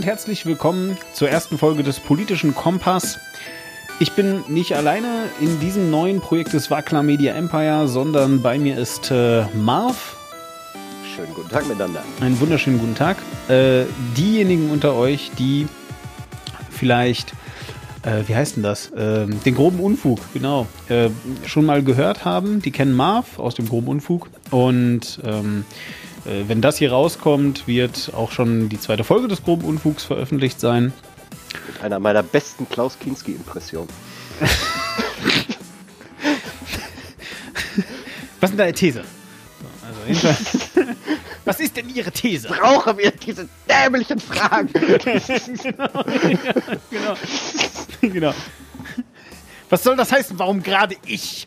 und herzlich willkommen zur ersten Folge des Politischen Kompass. Ich bin nicht alleine in diesem neuen Projekt des Wackler Media Empire, sondern bei mir ist äh, Marv. Schönen guten Tag miteinander. Einen wunderschönen guten Tag. Äh, diejenigen unter euch, die vielleicht, äh, wie heißt denn das? Ähm, den groben Unfug, genau, äh, schon mal gehört haben, die kennen Marv aus dem groben Unfug. Und ähm, äh, wenn das hier rauskommt, wird auch schon die zweite Folge des groben Unfugs veröffentlicht sein. Mit einer meiner besten Klaus Kinski-Impressionen. Was ist denn deine These? So, also jedenfalls, was ist denn Ihre These? Brauchen wir diese dämlichen Fragen? genau, genau, genau. Was soll das heißen? Warum gerade ich?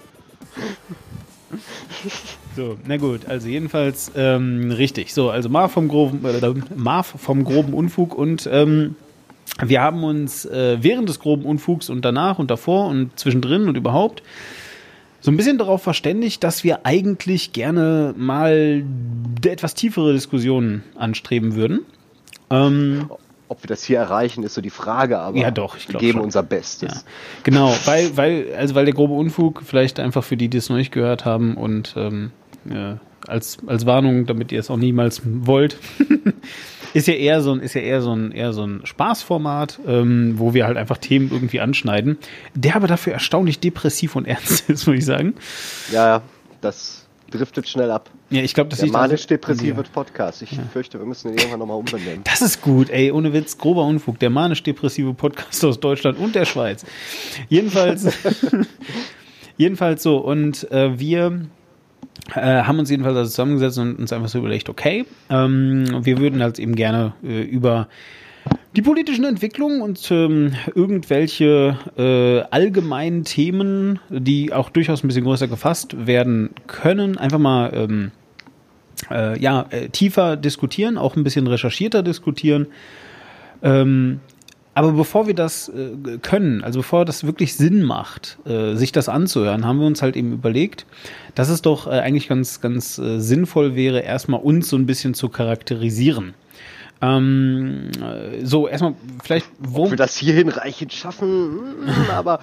So, na gut, also jedenfalls ähm, richtig. So, also Marv vom groben, äh, Marv vom groben Unfug und ähm, wir haben uns äh, während des groben Unfugs und danach und davor und zwischendrin und überhaupt so ein bisschen darauf verständigt, dass wir eigentlich gerne mal etwas tiefere Diskussionen anstreben würden. Ähm, Ob wir das hier erreichen, ist so die Frage, aber Ja, doch, ich wir geben schon. unser Bestes. Ja, genau, weil, weil, also weil der grobe Unfug, vielleicht einfach für die, die es noch nicht gehört haben und ähm, äh, als, als Warnung, damit ihr es auch niemals wollt, ist ja eher so ein, ist ja eher so ein, eher so ein Spaßformat, ähm, wo wir halt einfach Themen irgendwie anschneiden, der aber dafür erstaunlich depressiv und ernst ist, würde ich sagen. Ja, ja, das driftet schnell ab. Ja, ich glaube, das also- manisch-depressive Ja. Podcast. Ich fürchte, wir müssen ihn irgendwann nochmal umbenennen. Das ist gut, ey, ohne Witz, grober Unfug, der manisch-depressive Podcast aus Deutschland und der Schweiz. Jedenfalls, jedenfalls so, und äh, wir äh, haben uns jedenfalls also zusammengesetzt und uns einfach so überlegt, okay, ähm, wir würden halt eben gerne äh, über die politischen Entwicklungen und ähm, irgendwelche äh, allgemeinen Themen, die auch durchaus ein bisschen größer gefasst werden können, einfach mal ähm, äh, ja, äh, tiefer diskutieren, auch ein bisschen recherchierter diskutieren. Ähm, aber bevor wir das äh, können, also bevor das wirklich Sinn macht, äh, sich das anzuhören, haben wir uns halt eben überlegt, dass es doch äh, eigentlich ganz, ganz äh, sinnvoll wäre, erstmal uns so ein bisschen zu charakterisieren. Ähm, äh, so, erstmal vielleicht, wo, Ob wir das hier hinreichend schaffen, hm, aber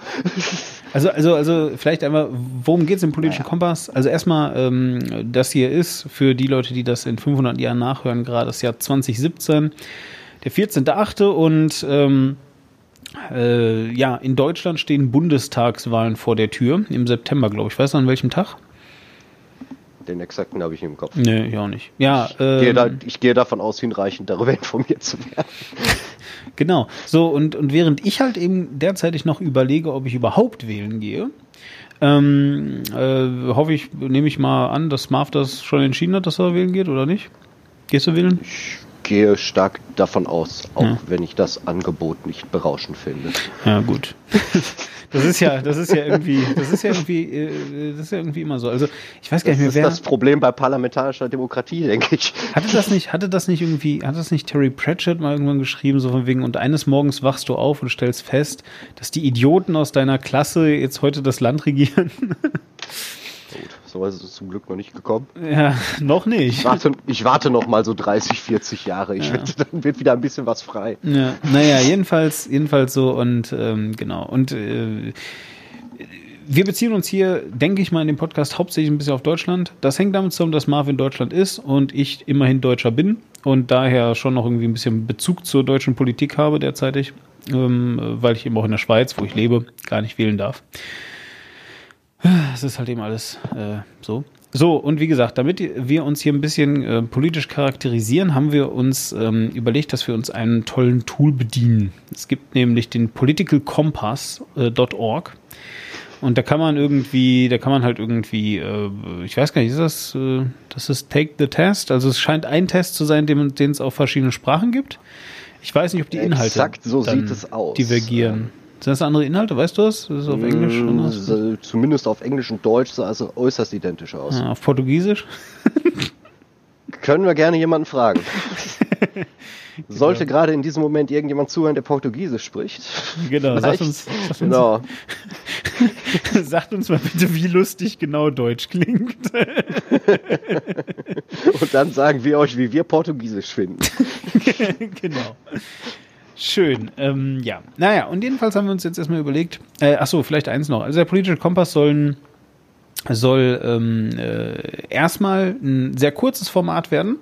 Also, also, also vielleicht einmal, worum geht es im politischen Kompass? Also erstmal, ähm, das hier ist für die Leute, die das in 500 Jahren nachhören, gerade das Jahr 2017, der 14.8. und ähm, äh, ja, in Deutschland stehen Bundestagswahlen vor der Tür im September, glaube ich. Weißt du an welchem Tag? den exakten habe ich im Kopf. Nee, ich auch nicht. Ja, Gehe da, ähm, ich gehe davon aus, hinreichend darüber informiert zu werden. Genau. So, und, und während ich halt eben derzeitig noch überlege, ob ich überhaupt wählen gehe, ähm, äh, hoffe ich, nehme ich mal an, dass Marv das schon entschieden hat, dass er wählen geht, oder nicht? Gehst du wählen? Ich gehe stark davon aus, auch Ja. wenn ich das Angebot nicht berauschend finde. Ja, gut. Das ist ja, das ist ja irgendwie, das ist ja irgendwie, äh, das ist ja irgendwie immer so. Also ich weiß gar Das nicht ist mehr, wer das Problem bei parlamentarischer Demokratie, denke ich. hatte das nicht, hatte das nicht irgendwie, hat das nicht Terry Pratchett mal irgendwann geschrieben, so von wegen, und eines Morgens wachst du auf und stellst fest, dass die Idioten aus deiner Klasse jetzt heute das Land regieren? Gut, so ist es zum Glück noch nicht gekommen. Ja, noch nicht. Ich warte, ich warte noch mal so 30, 40 Jahre. Ich wette, dann wird wieder ein bisschen was frei. Ja, naja, jedenfalls, jedenfalls so und ähm, genau. Und äh, wir beziehen uns hier, denke ich mal, in dem Podcast hauptsächlich ein bisschen auf Deutschland. Das hängt damit zusammen, dass Marvin Deutschland ist und ich immerhin Deutscher bin und daher schon noch irgendwie ein bisschen Bezug zur deutschen Politik habe derzeitig, ähm, weil ich eben auch in der Schweiz, wo ich lebe, gar nicht wählen darf. Es ist halt eben alles äh, so. So, und wie gesagt, damit wir uns hier ein bisschen äh, politisch charakterisieren, haben wir uns ähm, überlegt, dass wir uns einen tollen Tool bedienen. Es gibt nämlich den politicalcompass.org. Und da kann man irgendwie, da kann man halt irgendwie, äh, ich weiß gar nicht, ist das, äh, das ist Take the Test? Also es scheint ein Test zu sein, den, es auf verschiedenen Sprachen gibt. Ich weiß nicht, ob die Inhalte Exakt so sieht es aus. divergieren. Sind das andere Inhalte? Weißt du das? Ist das auf Englisch? Mm, Zumindest auf Englisch und Deutsch sah es äußerst identisch aus. Ja, auf Portugiesisch? Können wir gerne jemanden fragen. Sollte gerade in diesem Moment irgendjemand zuhören, der Portugiesisch spricht. Genau, sagt Vielleicht. uns, sagt, uns, Genau. sagt uns mal bitte, wie lustig genau Deutsch klingt. Und dann sagen wir euch, wie wir Portugiesisch finden. genau. Schön, ähm, ja. Naja, und jedenfalls haben wir uns jetzt erstmal überlegt, äh, ach so, vielleicht eins noch. Also der politische Kompass soll, soll ähm, äh, erstmal ein sehr kurzes Format werden,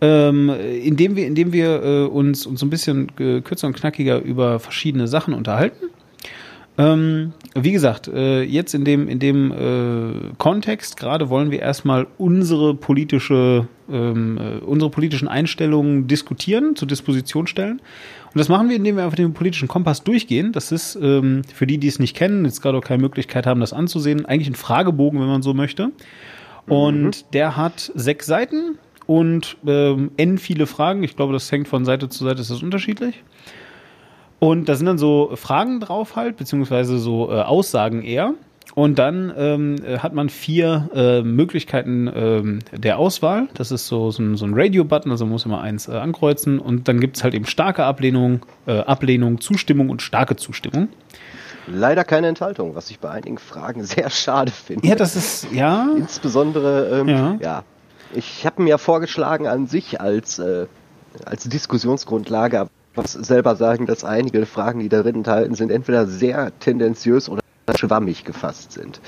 ähm, indem wir, indem wir äh, uns, uns ein bisschen äh, kürzer und knackiger über verschiedene Sachen unterhalten. Ähm, wie gesagt, äh, jetzt in dem, in dem äh, Kontext gerade wollen wir erstmal unsere politische, ähm, äh, unsere politischen Einstellungen diskutieren, zur Disposition stellen. Und das machen wir, indem wir einfach den politischen Kompass durchgehen. Das ist, ähm, für die, die es nicht kennen, jetzt gerade auch keine Möglichkeit haben, das anzusehen, eigentlich ein Fragebogen, wenn man so möchte. Und der hat sechs Seiten und ähm, n viele Fragen. Ich glaube, das hängt von Seite zu Seite, ist das unterschiedlich. Und da sind dann so Fragen drauf halt, beziehungsweise so äh, Aussagen eher. Und dann ähm, äh, hat man vier äh, Möglichkeiten ähm, der Auswahl. Das ist so, so ein, so ein Radio-Button, also man muss immer eins äh, ankreuzen. Und dann gibt's halt eben starke Ablehnung, äh, Ablehnung, Zustimmung und starke Zustimmung. Leider keine Enthaltung, was ich bei einigen Fragen sehr schade finde. Ja, das ist, ja. Insbesondere, ähm, Ja. ja. Ich habe mir vorgeschlagen an sich als, äh, als Diskussionsgrundlage, aber muss selber sagen, dass einige Fragen, die darin enthalten sind, entweder sehr tendenziös oder schwammig gefasst sind.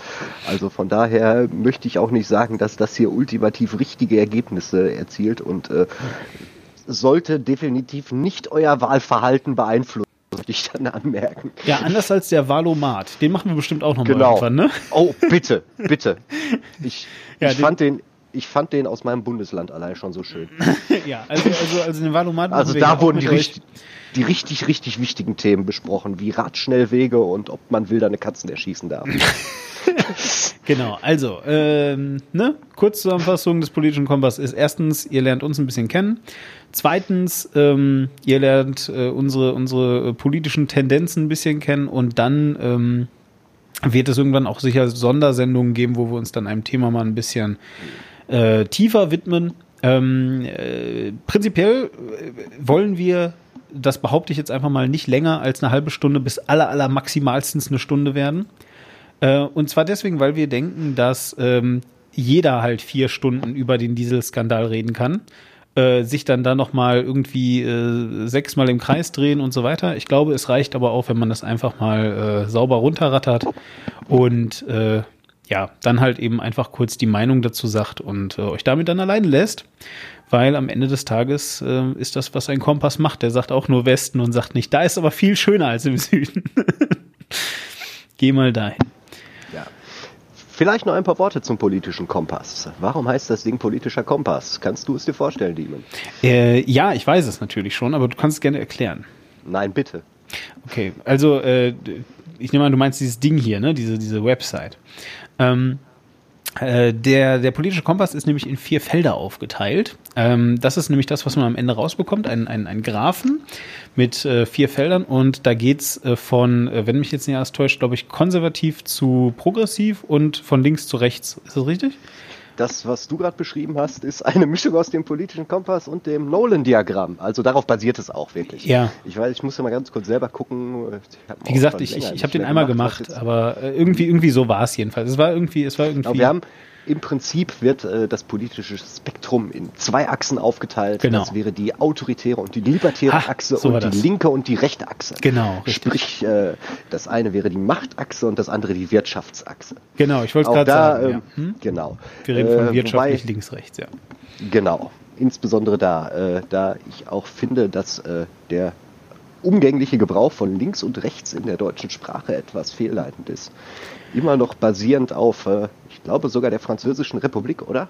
Also von daher möchte ich auch nicht sagen, dass das hier ultimativ richtige Ergebnisse erzielt und äh, sollte definitiv nicht euer Wahlverhalten beeinflussen, möchte ich dann anmerken. Ja, anders als der Valomat. Den machen wir bestimmt auch nochmal Genau. irgendwann, ne? Oh, bitte, bitte. Ich, Ja, ich den- fand den, ich fand den aus meinem Bundesland allein schon so schön. ja, also, also, also den Valomat Also ja da wurden die, richtig, die richtig, richtig wichtigen Themen besprochen, wie Radschnellwege und ob man wilderne Katzen erschießen darf. Genau, also, ähm, ne? Kurzzusammenfassung des politischen Kompass ist erstens, ihr lernt uns ein bisschen kennen. Zweitens, ähm, ihr lernt äh, unsere, unsere politischen Tendenzen ein bisschen kennen und dann ähm, wird es irgendwann auch sicher Sondersendungen geben, wo wir uns dann einem Thema mal ein bisschen äh, tiefer widmen. Ähm, äh, prinzipiell äh, wollen wir, das behaupte ich jetzt einfach mal, nicht länger als eine halbe Stunde bis aller, aller maximalstens eine Stunde werden. Äh, und zwar deswegen, weil wir denken, dass ähm, jeder halt vier Stunden über den Dieselskandal reden kann, äh, sich dann da nochmal irgendwie äh, sechsmal im Kreis drehen und so weiter. Ich glaube, es reicht aber auch, wenn man das einfach mal äh, sauber runterrattert und äh, ja, dann halt eben einfach kurz die Meinung dazu sagt und äh, euch damit dann alleine lässt. Weil am Ende des Tages äh, ist das, was ein Kompass macht. Der sagt auch nur Westen und sagt nicht, da ist aber viel schöner als im Süden. Geh mal dahin. Ja. Vielleicht noch ein paar Worte zum politischen Kompass. Warum heißt das Ding politischer Kompass? Kannst du es dir vorstellen, Demon? Äh, ja, ich weiß es natürlich schon, aber du kannst es gerne erklären. Nein, bitte. Okay, also äh, ich nehme an, du meinst dieses Ding hier, ne? Diese, diese Website. Ähm, äh, der, der politische Kompass ist nämlich in vier Felder aufgeteilt. Ähm, das ist nämlich das, was man am Ende rausbekommt, ein, ein, ein Graphen mit äh, vier Feldern und da geht's äh, von, wenn mich jetzt nicht alles täuscht, glaube ich, konservativ zu progressiv und von links zu rechts. Ist das richtig? Das, was du gerade beschrieben hast, ist eine Mischung aus dem politischen Kompass und dem Nolan-Diagramm. Also darauf basiert es auch wirklich. Ja. Ich weiß, ich muss ja mal ganz kurz selber gucken. Wie gesagt, ich, ich, ich habe den einmal gemacht, jetzt- aber äh, irgendwie, irgendwie so war es jedenfalls. Es war irgendwie, es war irgendwie. Genau, wir haben im Prinzip wird äh, das politische Spektrum in zwei Achsen aufgeteilt. Genau. Das wäre die autoritäre und die libertäre Ah, Achse so und die das. linke und die rechte Achse. Genau. Sprich, äh, das eine wäre die Machtachse und das andere die Wirtschaftsachse. Genau, ich wollte gerade sagen. ähm, ja. hm? genau. Wir reden von Äh, wirtschaftlich wobei- links, rechts, ja. Genau. Insbesondere da, äh, da ich auch finde, dass äh, der umgängliche Gebrauch von links und rechts in der deutschen Sprache etwas fehlleitend ist. Immer noch basierend auf, äh, ich glaube sogar der Französischen Republik, oder?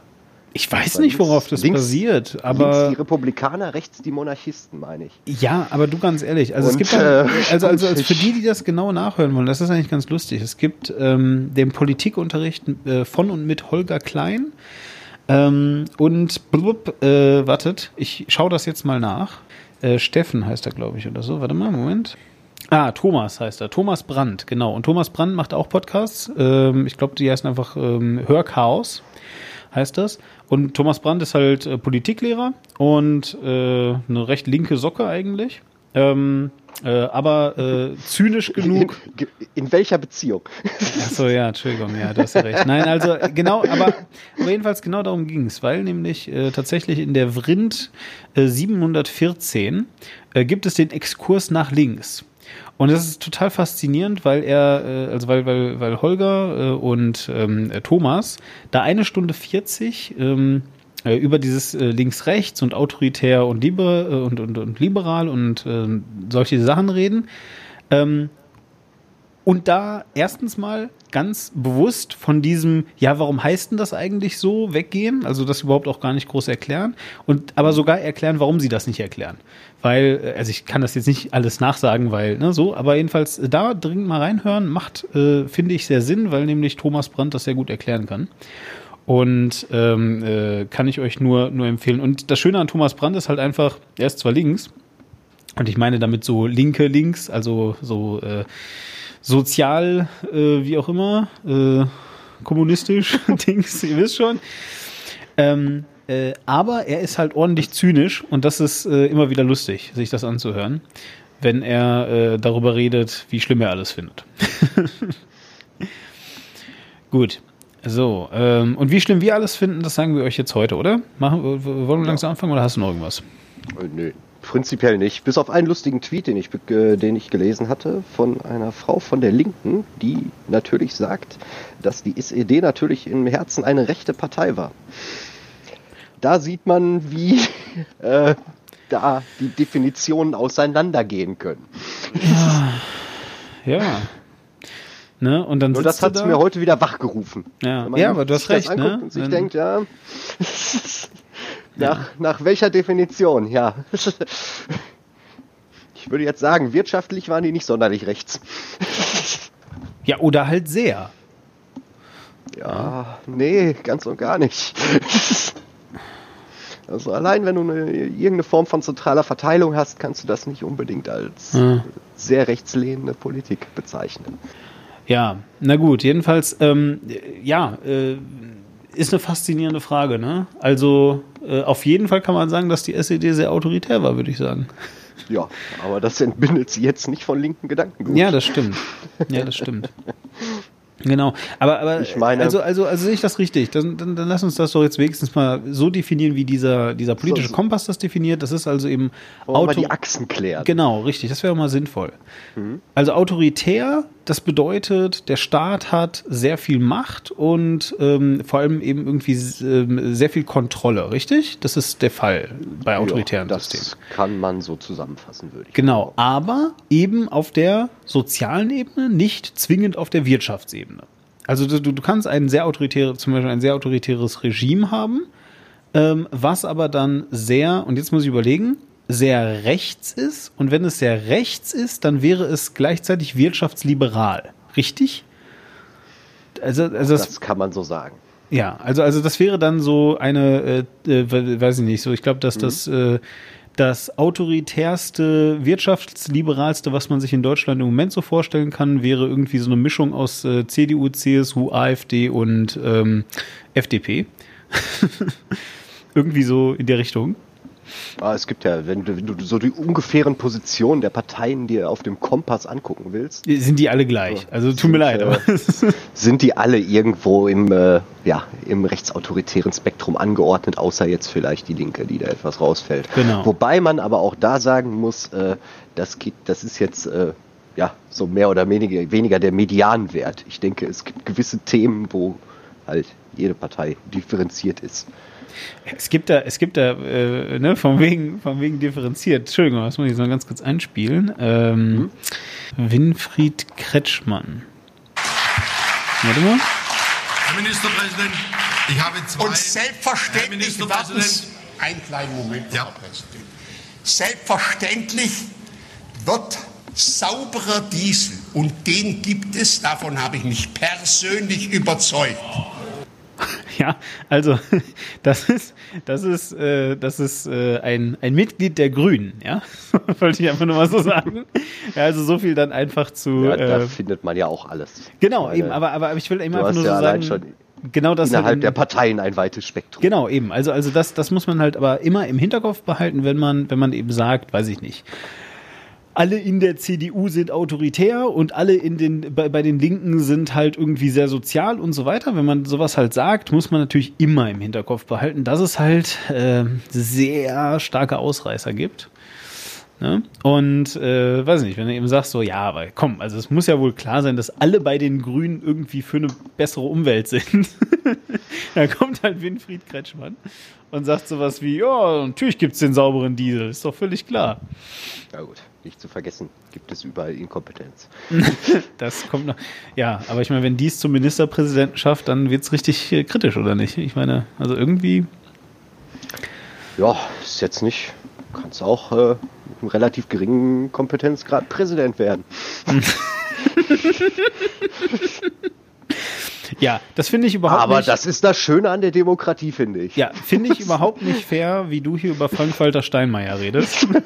Ich weiß Aber nicht, worauf links- das links- basiert, links aber die Republikaner, rechts die Monarchisten, meine ich. ja, aber du ganz ehrlich, also es Und, gibt dann, äh, also, also, also für die, die das genau nachhören wollen, das ist eigentlich ganz lustig. Es gibt ähm, den Politikunterricht äh, von und mit Holger Klein ähm, und blub, äh, wartet, ich schaue das jetzt mal nach. Äh, Steffen heißt er, glaube ich, oder so. Warte mal, Moment. Ah, Thomas heißt er. Thomas Brandt, genau. Und Thomas Brandt macht auch Podcasts. Ähm, ich glaube, die heißen einfach ähm, Hörchaos. heißt das. Und Thomas Brandt ist halt äh, Politiklehrer und äh, eine recht linke Socke eigentlich. Ähm, äh, aber äh, zynisch genug. In, in welcher Beziehung? Achso, ja, Entschuldigung, ja, du hast recht. Nein, also genau, aber, aber jedenfalls genau darum ging es, weil nämlich äh, tatsächlich in der Vrind äh, 714 äh, gibt es den Exkurs nach links. Und das ist total faszinierend, weil er, äh, also weil, weil, weil Holger äh, und ähm, Thomas da eine Stunde 40 ähm, äh, über dieses äh, links-rechts und autoritär und, liber, äh, und, und, und liberal und äh, solche Sachen reden. Ähm, und da erstens mal ganz bewusst von diesem, ja, warum heißt denn das eigentlich so, weggehen, also das überhaupt auch gar nicht groß erklären und aber sogar erklären, warum sie das nicht erklären. Weil, äh, also ich kann das jetzt nicht alles nachsagen, weil, ne, so, aber jedenfalls äh, da dringend mal reinhören, macht, äh, finde ich, sehr Sinn, weil nämlich Thomas Brandt das sehr gut erklären kann. Und ähm, äh, kann ich euch nur, nur empfehlen. Und das Schöne an Thomas Brandt ist halt einfach, er ist zwar links, und ich meine damit so linke links, also so äh, sozial, äh, wie auch immer, äh, kommunistisch, Dings, ihr wisst schon. Ähm, äh, aber er ist halt ordentlich zynisch und das ist äh, immer wieder lustig, sich das anzuhören, wenn er äh, darüber redet, wie schlimm er alles findet. Gut. So, ähm, und wie schlimm wir alles finden, das sagen wir euch jetzt heute, oder? Machen, wollen wir langsam anfangen oder hast du noch irgendwas? Äh, nö, prinzipiell nicht. Bis auf einen lustigen Tweet, den ich, äh, den ich gelesen hatte, von einer Frau von der Linken, die natürlich sagt, dass die SED natürlich im Herzen eine rechte Partei war. Da sieht man, wie äh, da die Definitionen auseinandergehen können. Ja. ja. Ne? Und dann Nur das hat da. mir heute wieder wachgerufen. Ja, ja aber du hast recht. Ne? Und sich denkt, ja, nach, nach welcher Definition, ja. Ich würde jetzt sagen, wirtschaftlich waren die nicht sonderlich rechts. Ja, oder halt sehr. Ja, nee, ganz und gar nicht. Also allein wenn du eine, irgendeine Form von zentraler Verteilung hast, kannst du das nicht unbedingt als ja. sehr rechtslehnende Politik bezeichnen. Ja, na gut, jedenfalls, ähm, ja, äh, ist eine faszinierende Frage, ne? Also äh, auf jeden Fall kann man sagen, dass die SED sehr autoritär war, würde ich sagen. Ja, aber das entbindet sie jetzt nicht von linken Gedanken. Ja, das stimmt. Ja, das stimmt. Genau, aber, aber ich meine, also, also, also sehe ich das richtig. Dann, dann, dann lass uns das doch jetzt wenigstens mal so definieren, wie dieser, dieser politische so, Kompass das definiert. Das ist also eben Auto die Achsen klären. Genau, richtig. Das wäre mal sinnvoll. Mhm. Also autoritär, das bedeutet, der Staat hat sehr viel Macht und ähm, vor allem eben irgendwie äh, sehr viel Kontrolle, richtig? Das ist der Fall bei autoritären ja, das Systemen. Das kann man so zusammenfassen, würde ich Genau, aber eben auf der sozialen Ebene, nicht zwingend auf der Wirtschaftsebene. Also du, du kannst ein sehr autoritäres, zum Beispiel ein sehr autoritäres Regime haben, ähm, was aber dann sehr, und jetzt muss ich überlegen, sehr rechts ist. Und wenn es sehr rechts ist, dann wäre es gleichzeitig wirtschaftsliberal. Richtig? Also, also das, das kann man so sagen. Ja, also, also das wäre dann so eine, äh, äh, weiß ich nicht, so ich glaube, dass mhm. das äh, das autoritärste, wirtschaftsliberalste, was man sich in Deutschland im Moment so vorstellen kann, wäre irgendwie so eine Mischung aus äh, CDU, CSU, AfD und ähm, FDP. irgendwie so in der Richtung. Ah, es gibt ja, wenn du, wenn du, so die ungefähren Positionen der Parteien dir auf dem Kompass angucken willst. Sind die alle gleich? Also tut mir leid. Äh, sind die alle irgendwo im, äh, ja, im rechtsautoritären Spektrum angeordnet, außer jetzt vielleicht die Linke, die da etwas rausfällt. Genau. Wobei man aber auch da sagen muss, äh, das, geht, das ist jetzt äh, ja so mehr oder weniger, weniger der Medianwert. Ich denke, es gibt gewisse Themen, wo halt jede Partei differenziert ist. Es gibt da, es gibt da, äh, ne, von wegen, von wegen differenziert. Entschuldigung, das muss ich jetzt mal ganz kurz einspielen. Ähm, mhm. Winfried Kretschmann. Warte mal. Herr Ministerpräsident, ich habe zwei. Und selbstverständlich, warten Sie einen kleinen Moment, ja. Herr Präsident. Selbstverständlich wird sauberer Diesel, und den gibt es, davon habe ich mich persönlich überzeugt Ja, also das ist, das ist, äh, das ist äh, ein, ein Mitglied der Grünen, ja. Wollte ich einfach nur mal so sagen. Ja, also so viel dann einfach zu. Ja, da äh, findet man ja auch alles. Genau, Meine, eben, aber, aber ich will eben einfach nur ja so sagen. Schon genau das innerhalb halt der Parteien ein weites Spektrum. Genau, eben. Also, also das, das muss man halt aber immer im Hinterkopf behalten, wenn man, wenn man eben sagt, weiß ich nicht. Alle in der CDU sind autoritär und alle in den, bei, bei den Linken sind halt irgendwie sehr sozial und so weiter. Wenn man sowas halt sagt, muss man natürlich immer im Hinterkopf behalten, dass es halt äh, sehr starke Ausreißer gibt. Ne? Und äh, weiß nicht, wenn du eben sagst, so, ja, aber komm, also es muss ja wohl klar sein, dass alle bei den Grünen irgendwie für eine bessere Umwelt sind. da kommt halt Winfried Kretschmann und sagt sowas wie, ja, natürlich gibt es den sauberen Diesel, ist doch völlig klar. Ja gut, nicht zu vergessen, gibt es überall Inkompetenz. das kommt noch. Ja, aber ich meine, wenn dies zum Ministerpräsidenten schafft, dann wird es richtig äh, kritisch, oder nicht? Ich meine, also irgendwie. Ja, ist jetzt nicht. Kannst auch äh, mit einem relativ geringen Kompetenzgrad Präsident werden. Ja, das finde ich überhaupt Aber nicht. Aber das ist das Schöne an der Demokratie, finde ich. Ja, finde ich überhaupt nicht fair, wie du hier über Frank-Walter Steinmeier redest.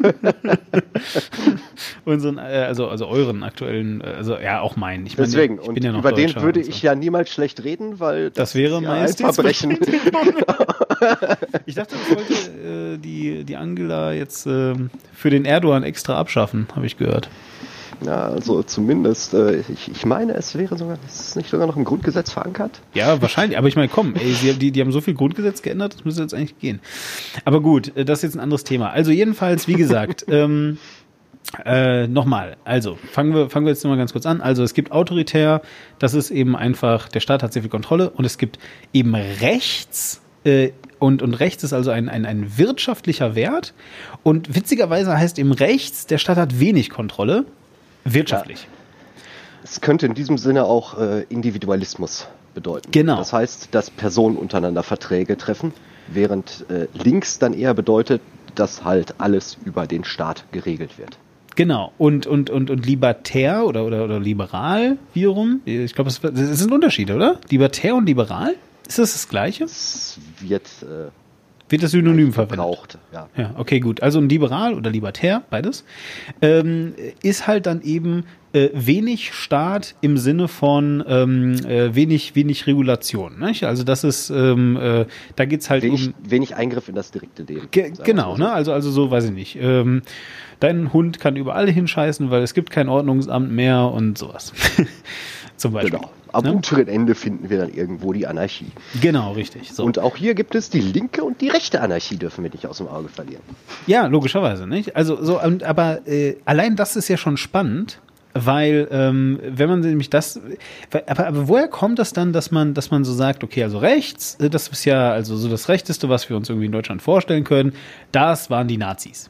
Unseren, äh, also, also euren aktuellen, äh, also ja, auch meinen. Ich Deswegen, ich bin ja noch über den würde ich so. ja niemals schlecht reden, weil das, das wäre ja ein Verbrechen. ich dachte, ich wollte äh, die, die Angela jetzt äh, für den Erdogan extra abschaffen, habe ich gehört. Ja, also zumindest, äh, ich, ich meine, es wäre sogar, ist es nicht sogar noch im Grundgesetz verankert? Ja, wahrscheinlich. Aber ich meine, komm, ey, sie, die, die haben so viel Grundgesetz geändert, das müsste jetzt eigentlich gehen. Aber gut, äh, das ist jetzt ein anderes Thema. Also jedenfalls, wie gesagt, ähm, äh, nochmal, also fangen wir, fangen wir jetzt nochmal ganz kurz an. Also es gibt autoritär, das ist eben einfach, der Staat hat sehr viel Kontrolle und es gibt eben rechts, äh, und, und rechts ist also ein, ein, ein wirtschaftlicher Wert. Und witzigerweise heißt eben rechts, der Staat hat wenig Kontrolle Wirtschaftlich. Ja. Es könnte in diesem Sinne auch äh, Individualismus bedeuten. Genau. Das heißt, dass Personen untereinander Verträge treffen, während äh, links dann eher bedeutet, dass halt alles über den Staat geregelt wird. Genau, und, und, und, und libertär oder, oder, oder liberal wiederum, ich glaube, es, es sind Unterschiede, oder? Libertär und liberal? Ist das das Gleiche? Es wird äh, wird das Synonym verwendet? ja. Ja, okay, gut. Also ein liberal oder libertär, beides, ähm, ist halt dann eben äh, wenig Staat im Sinne von ähm, äh, wenig, wenig Regulation. Nicht? Also das ist, ähm, äh, da geht's halt wenig, um... Wenig Eingriff in das direkte Leben. Ge genau, ne? also, also so, weiß ich nicht. Ähm, dein Hund kann überall hinscheißen, weil es gibt kein Ordnungsamt mehr und sowas. Zum Beispiel. Genau. Am ne? unteren Ende finden wir dann irgendwo die Anarchie. Genau, richtig. So. Und auch hier gibt es die linke und die rechte Anarchie, dürfen wir nicht aus dem Auge verlieren. Ja, logischerweise, nicht? Also so, aber äh, allein das ist ja schon spannend, weil ähm, wenn man nämlich das, aber, aber woher kommt das dann, dass man, dass man so sagt, okay, also rechts, äh, das ist ja also so das Rechteste, was wir uns irgendwie in Deutschland vorstellen können, das waren die Nazis.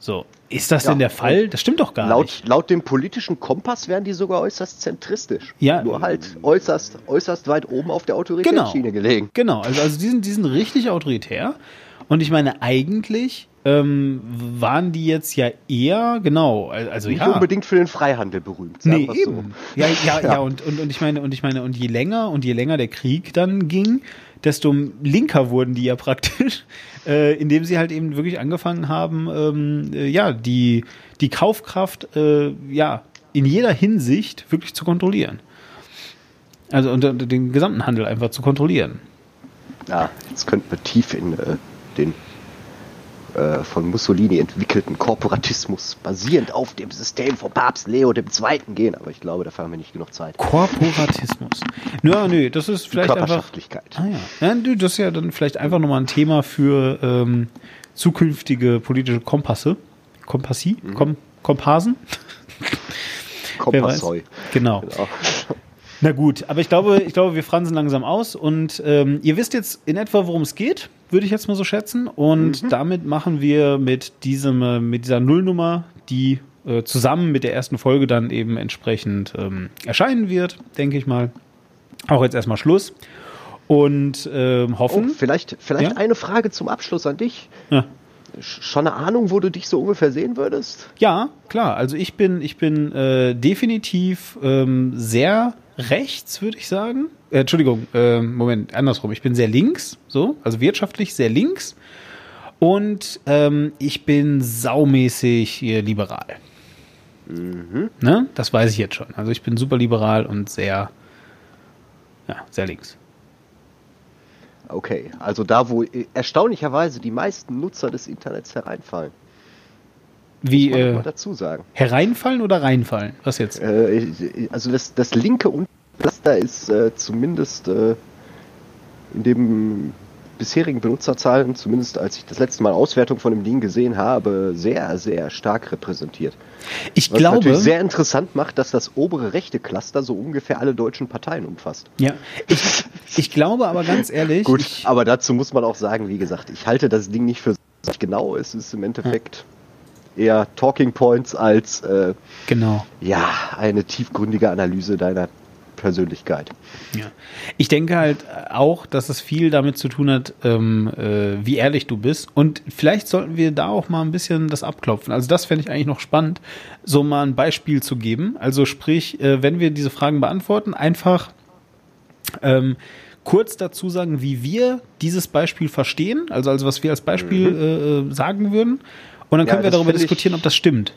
So, ist das ja, denn der Fall? Das stimmt doch gar laut, nicht. Laut dem politischen Kompass wären die sogar äußerst zentristisch. Ja. Nur halt äußerst, äußerst weit oben auf der Autoritätsschiene genau, gelegen. Genau, also, also die, sind, die sind richtig autoritär. Und ich meine, eigentlich ähm, waren die jetzt ja eher, genau, also Nicht ja. unbedingt für den Freihandel berühmt. Nee, eben. So. Ja, ja, ja, ja, und, und, und ich meine, und ich meine, und je länger und je länger der Krieg dann ging, desto linker wurden die ja praktisch, äh, indem sie halt eben wirklich angefangen haben, ähm, äh, ja, die, die Kaufkraft, äh, ja, in jeder Hinsicht wirklich zu kontrollieren. Also und, und den gesamten Handel einfach zu kontrollieren. Ja, jetzt könnten wir tief in äh, den äh, von Mussolini entwickelten Korporatismus basierend auf dem System von Papst Leo II. gehen, aber ich glaube, dafür haben wir nicht genug Zeit. Korporatismus. Nö, nö, das ist vielleicht einfach. Ah ja. ja, das ist ja dann vielleicht einfach nochmal ein Thema für ähm, zukünftige politische Kompasse. Kompassie? Mhm. Kom Komparsen? Kompassoi. Genau. genau. Na gut, aber ich glaube, ich glaube, wir fransen langsam aus und ähm, ihr wisst jetzt in etwa, worum es geht, würde ich jetzt mal so schätzen. Und mhm. damit machen wir mit diesem, äh, mit dieser Nullnummer, die äh, zusammen mit der ersten Folge dann eben entsprechend ähm, erscheinen wird, denke ich mal. Auch jetzt erstmal Schluss. Und ähm, hoffen. Oh, vielleicht vielleicht ja? eine Frage zum Abschluss an dich. Ja schon eine Ahnung, wo du dich so ungefähr sehen würdest? Ja, klar. Also ich bin, ich bin äh, definitiv ähm, sehr rechts, würde ich sagen. Äh, Entschuldigung, äh, Moment, andersrum. Ich bin sehr links, so, also wirtschaftlich sehr links. Und ähm, ich bin saumäßig liberal. Mhm. Ne? Das weiß ich jetzt schon. Also ich bin super liberal und sehr, ja, sehr links. Okay, also da, wo erstaunlicherweise die meisten Nutzer des Internets hereinfallen. Wie äh, dazu sagen. Hereinfallen oder reinfallen? Was jetzt? Äh, also das, das linke Pflaster ist äh, zumindest äh, in dem bisherigen Benutzerzahlen, zumindest als ich das letzte Mal Auswertung von dem Ding gesehen habe, sehr, sehr stark repräsentiert. Ich Was glaube. natürlich sehr interessant macht, dass das obere rechte Cluster so ungefähr alle deutschen Parteien umfasst. Ja. Ich, ich glaube aber ganz ehrlich. Gut, aber dazu muss man auch sagen, wie gesagt, ich halte das Ding nicht für genau. Es ist im Endeffekt. Ja eher Talking Points als äh, genau. ja eine tiefgründige Analyse deiner Persönlichkeit. Ja. Ich denke halt auch, dass es viel damit zu tun hat, ähm, äh, wie ehrlich du bist. Und vielleicht sollten wir da auch mal ein bisschen das abklopfen. Also das fände ich eigentlich noch spannend, so mal ein Beispiel zu geben. Also sprich, äh, wenn wir diese Fragen beantworten, einfach ähm, kurz dazu sagen, wie wir dieses Beispiel verstehen, also, also was wir als Beispiel mhm. äh, sagen würden. Und dann können ja, wir darüber diskutieren, ob das stimmt.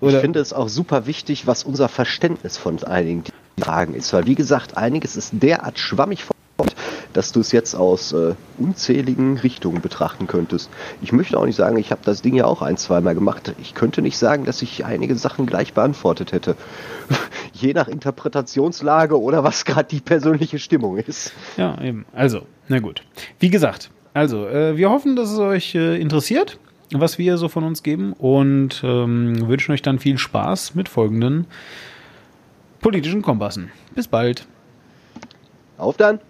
Oder? Ich finde es auch super wichtig, was unser Verständnis von einigen Fragen ist. Weil, wie gesagt, einiges ist derart schwammig formuliert, dass du es jetzt aus äh, unzähligen Richtungen betrachten könntest. Ich möchte auch nicht sagen, ich habe das Ding ja auch ein, zweimal gemacht. Ich könnte nicht sagen, dass ich einige Sachen gleich beantwortet hätte. Je nach Interpretationslage oder was gerade die persönliche Stimmung ist. Ja, eben. Also, na gut. Wie gesagt, also, äh, wir hoffen, dass es euch äh, interessiert was wir so von uns geben und ähm, wünschen euch dann viel Spaß mit folgenden politischen Kompassen. Bis bald. Auf dann!